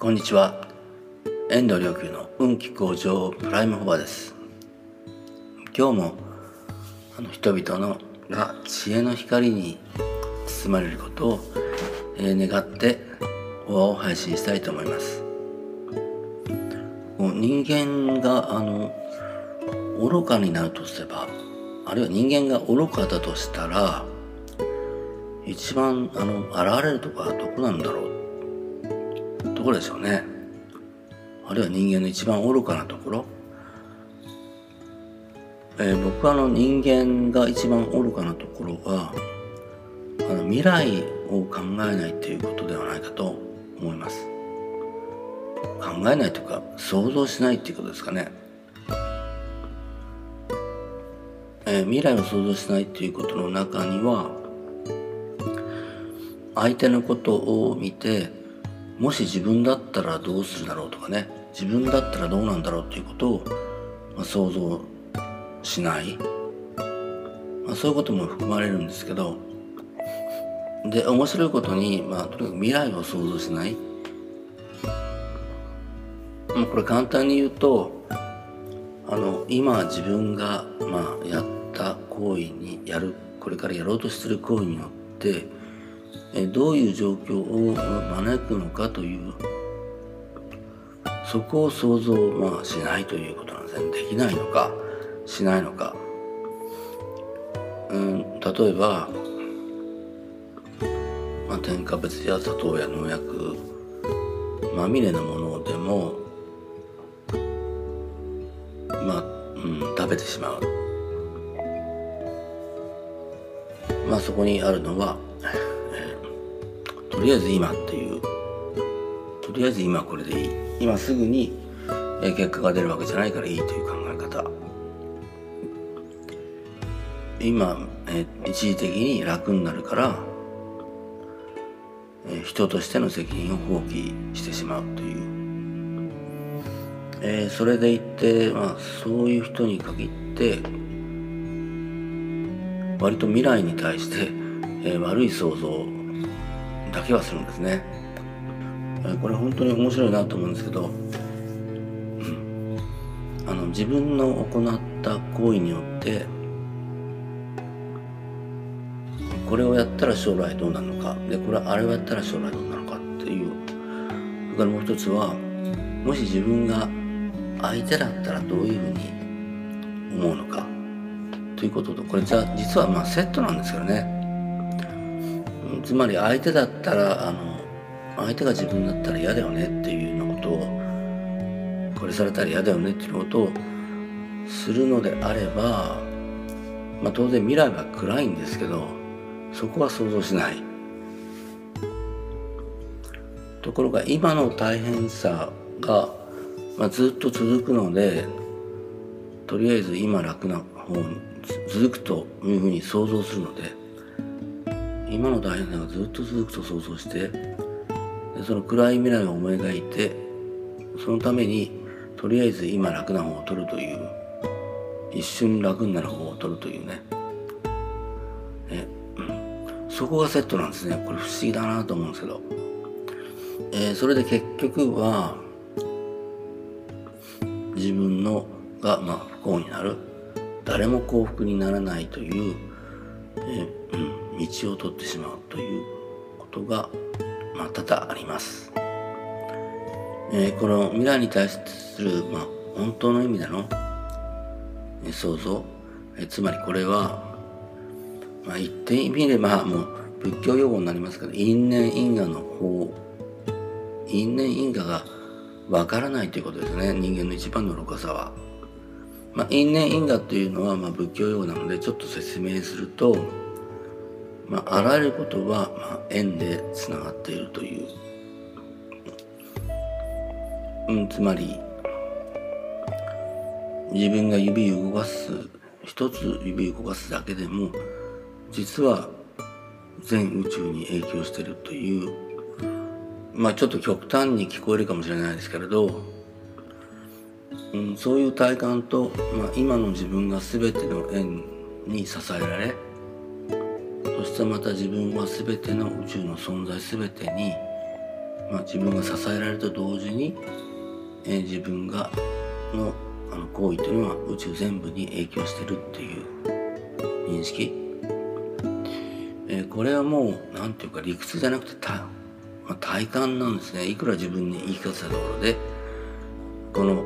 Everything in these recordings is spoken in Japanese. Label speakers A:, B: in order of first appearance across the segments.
A: こんにちは。遠藤良久の運気向上プライムホバです。今日もあの人々のが知恵の光に包まれることを、えー、願ってオアを配信したいと思います。人間があの愚かになるとすればあるいは人間が愚かだとしたら一番あの現れるとこはどこなんだろうところでしょうね。あるいは人間の一番愚かなところ、えー、僕はあの人間が一番愚かなところはあの未来を考えないっていうことではないかと思います。考えないというか想像しないっていうことですかね、えー、未来を想像しないっていうことの中には相手のことを見てもし自分だったらどうするだろうとかね自分だったらどうなんだろうっていうことを、まあ、想像しない、まあ、そういうことも含まれるんですけどで面白いことに、まあ、とにかく未来を想像しない。まあ、これ簡単に言うとあの今自分が、まあ、やった行為にやるこれからやろうとしてる行為によってどういう状況を招くのかというそこを想像、まあ、しないということなんですね。できないのかしないのか、うん、例えば、まあ、添加物や砂糖や農薬まみれのものでもまあ、うん、食べてしまう。まあそこにあるのはとりあえず今っていう。とりあえず今これでいい。今すぐに結果が出るわけじゃないからいいという考え方。今え一時的に楽になるからえ人としての責任を放棄してしまうという、えー、それでいって、まあ、そういう人に限って割と未来に対して、えー、悪い想像だけはするんですね。これ本当に面白いなと思うんですけど、うん、あの自分の行った行為によってこれをやったら将来どうなるのかでこれあれをやったら将来どうなるのかっていう。それからもう一つはもし自分が相手だったらどういうふうに思うのかということとこれじゃ実はまあセットなんですけどね。つまり相手だったらあの相手が自分だったら嫌だよねっていうようなことをこれされたら嫌だよねっていうことをするのであれば、まあ、当然未来は暗いんですけどそこは想像しない。ところが今の大変さが、まあ、ずっと続くのでとりあえず今楽な方に続くというふうに想像するので今の大変さがずっと続くと想像してでその暗い未来を思い描いてそのためにとりあえず今楽な方を取るという一瞬楽になる方を取るというね。え、うん、そこがセットなんですね。これ不思議だなと思うんですけど、えー、それで結局は自分のが、まあ、不幸になる。誰も幸福にならないという、えーうん。道を取ってしまうということが、まあ、多々あります。えー、この未来に対する、まあ、本当の意味での、え想像、え、つまりこれは、まあ、言ってみればもう仏教用語になりますけど因縁因果の方因縁因果がわからないということですね人間の一番の愚かさは。まあ、因縁因果というのは、まあ、仏教用語なのでちょっと説明するとまあ、あらゆることは、まあ、縁でつながっているという、うん、つまり自分が指を動かす一つ指を動かすだけでも実は全宇宙に影響しているというまあちょっと極端に聞こえるかもしれないですけれど、うん、そういう体感と、まあ、今の自分が全ての縁に支えられしてまた自分は全ての宇宙の存在全てにまあ、自分が支えられると同時に、えー、自分がのあの行為というのは宇宙全部に影響してるっていう認識、えー、これはもう何て言うか理屈じゃなくてた、まあ、体感なんですね。いくら自分に言い聞かせたところでこの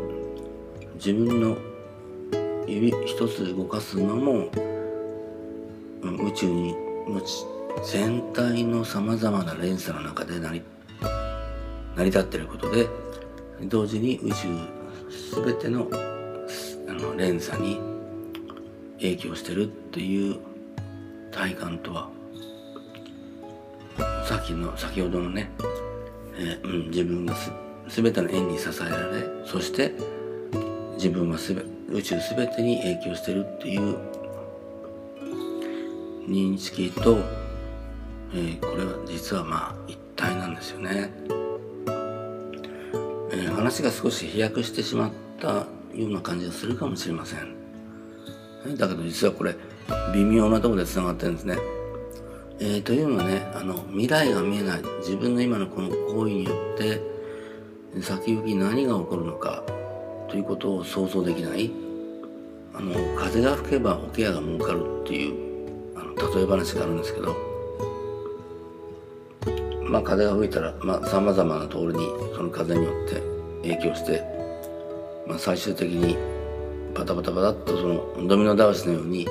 A: 自分の指一つ動かすのも、宇宙に全体のさまざまな連鎖の中で成り成り立っていることで同時に宇宙全てのあの連鎖に影響してるっていう体感とはさっきの先ほどのね、えー、うん、自分がす全ての縁に支えられそして自分はすべ宇宙全てに影響してるっていう認識と、えー、これは実はまあ一体なんですよね。えー、話が少し飛躍してしまったような感じがするかもしれません。だけど実はこれ微妙なところでつながってるんですね。えー、というのはねあの未来が見えない自分の今のこの行為によって先行き何が起こるのかということを想像できないあの風が吹けば桶屋が儲かるっていう例え話があるんですけどまあ風が吹いたらさまざ、まなところにその風によって影響して、まあ、最終的にパタパタパタっとそのドミノ倒しのように、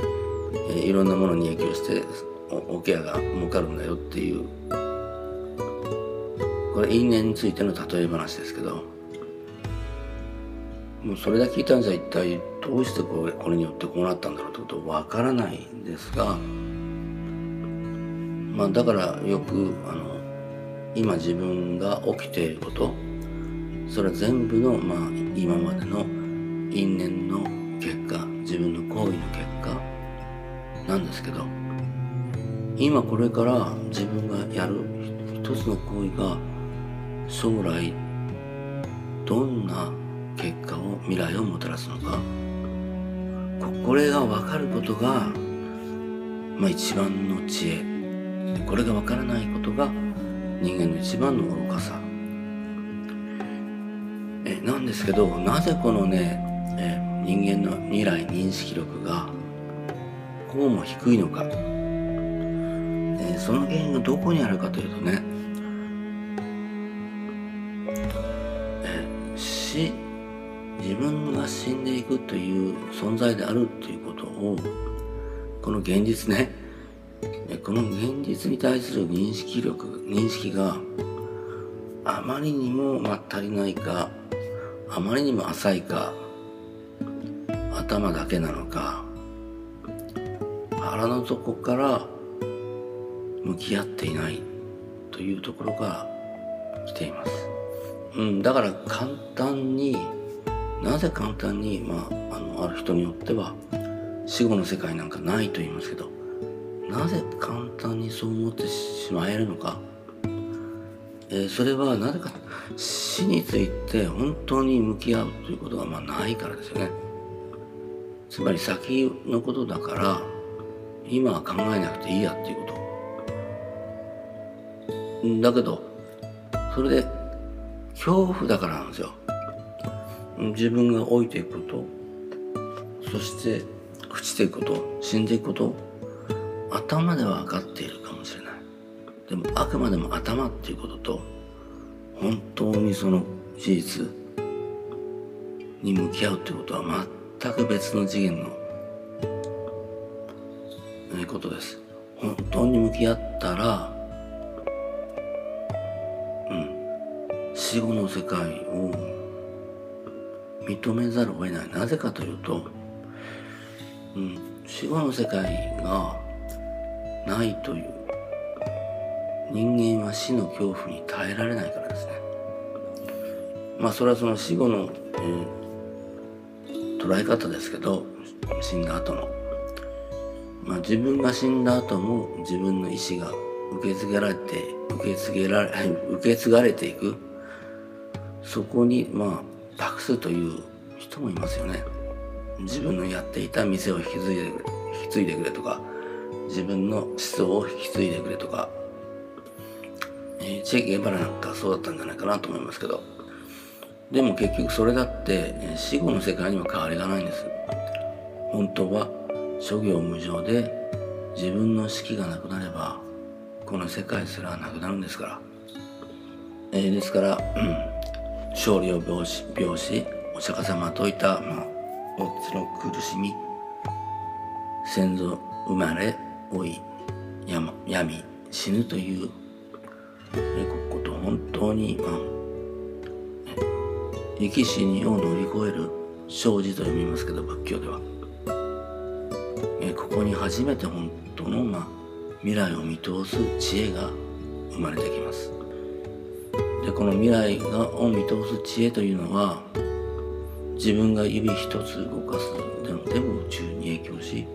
A: えー、いろんなものに影響して桶屋が儲かるんだよっていうこれ因縁についての例え話ですけどもうそれだけ聞いたんじゃ一体どうしてこれこれによってこうなったんだろうってことわからないんですがまあだからよくあの今自分が起きていることそれは全部の、まあ、今までの因縁の結果自分の行為の結果なんですけど今これから自分がやる一つの行為が将来どんな結果を未来をもたらすのかこれが分かることが、まあ、一番の知恵。これが分からないことが人間の一番の愚かさ。えなんですけどなぜこのねえ人間の未来認識力がこうも低いのか、えその原因がどこにあるかというとねえ死自分が死んでいくという存在であるということをこの現実ねこの現実に対する認識力認識があまりにもま足りないかあまりにも浅いか頭だけなのか腹の底から向き合っていないというところが来ています。うん、だから簡単になぜ簡単に、まあ、あのある人によっては死後の世界なんかないと言いますけどなぜ簡単にそう思ってしまえるのか、えー、それはなぜか。死について本当に向き合うということがまあないからですよね。つまり先のことだから今は考えなくていいやっていうこと。だけどそれで恐怖だからなんですよ。自分が老いていくことそして朽ちていくこと死んでいくこと。頭では分かっているかもしれない。でもあくまでも頭っていうことと本当にその事実に向き合うっていうことは全く別の次元のことです。本当に向き合ったらうん死後の世界を認めざるを得ない。なぜかというと、うん、死後の世界がないという。人間は死の恐怖に耐えられないからですね。まあそれはその死後の、えー、捉え方ですけど死んだ後の、まあ、自分が死んだ後も自分の意思が受け継がれて受け継げられ 受け継がれていく。そこにまあ託すという人もいますよね。自分のやっていた店を引き継いでくれ引き継いでくれとか自分の思想を引き継いでくれとか、えー、チェ・ゲバラなんかそうだったんじゃないかなと思いますけど。でも結局それだって死後の世界には変わりがないんです。本当は諸行無常で自分の死期がなくなればこの世界すらなくなるんですから、えー、ですから、うん、勝利を病死病死お釈迦様といた、まあ、おつの苦しみ先祖生まれ老い闇死ぬということ本当に、まあ、生き死にを乗り越える生じと読みますけど仏教では。えここに初めて本当の、まあ、未来を見通す知恵が生まれてきます。でこの未来がを見通す知恵というのは自分が指一つ動かすでもでも宇宙に影響し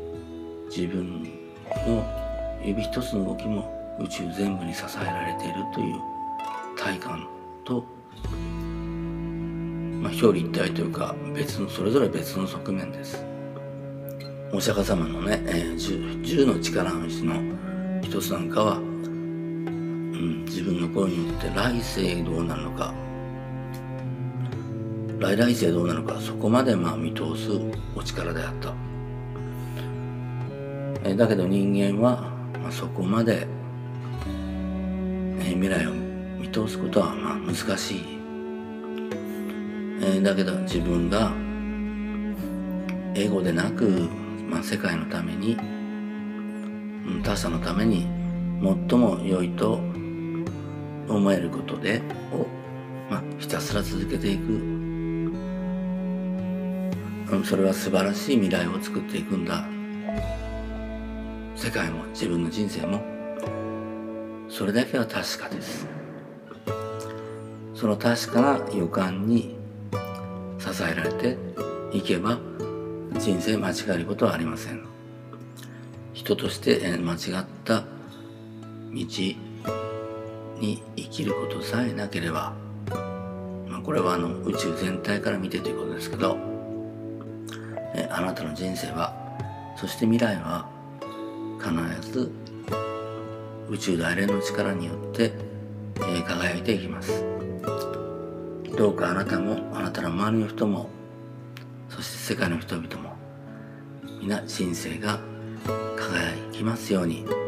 A: 自分の指一つの動きも宇宙全部に支えられているという体感と、まあ、表裏一体というか別のそれぞれ別の側面です。お釈迦様のね、えー、十の力のうちの一つなんかは、うん、自分の声によって来世どうなるのか来来世どうなるのかそこまでまあ見通すお力であった、え、だけど人間は、まあ、そこまで、え、未来を見通すことはまあ難しい、え、だけど自分が英語でなくまあ、世界のために他者のために最も良いと思えることでを、まあ、ひたすら続けていく、それは素晴らしい未来を作っていくんだ。世界も自分の人生もそれだけは確かです。その確かな予感に支えられていけば人生間違えることはありません。人として間違った道に生きることさえなければ、ま、これはあの宇宙全体から見てということですけどあなたの人生はそして未来は必ず宇宙大連の力によって、えー、輝いていきますどうかあなたもあなたの周りの人もそして世界の人々も皆人生が輝きますように。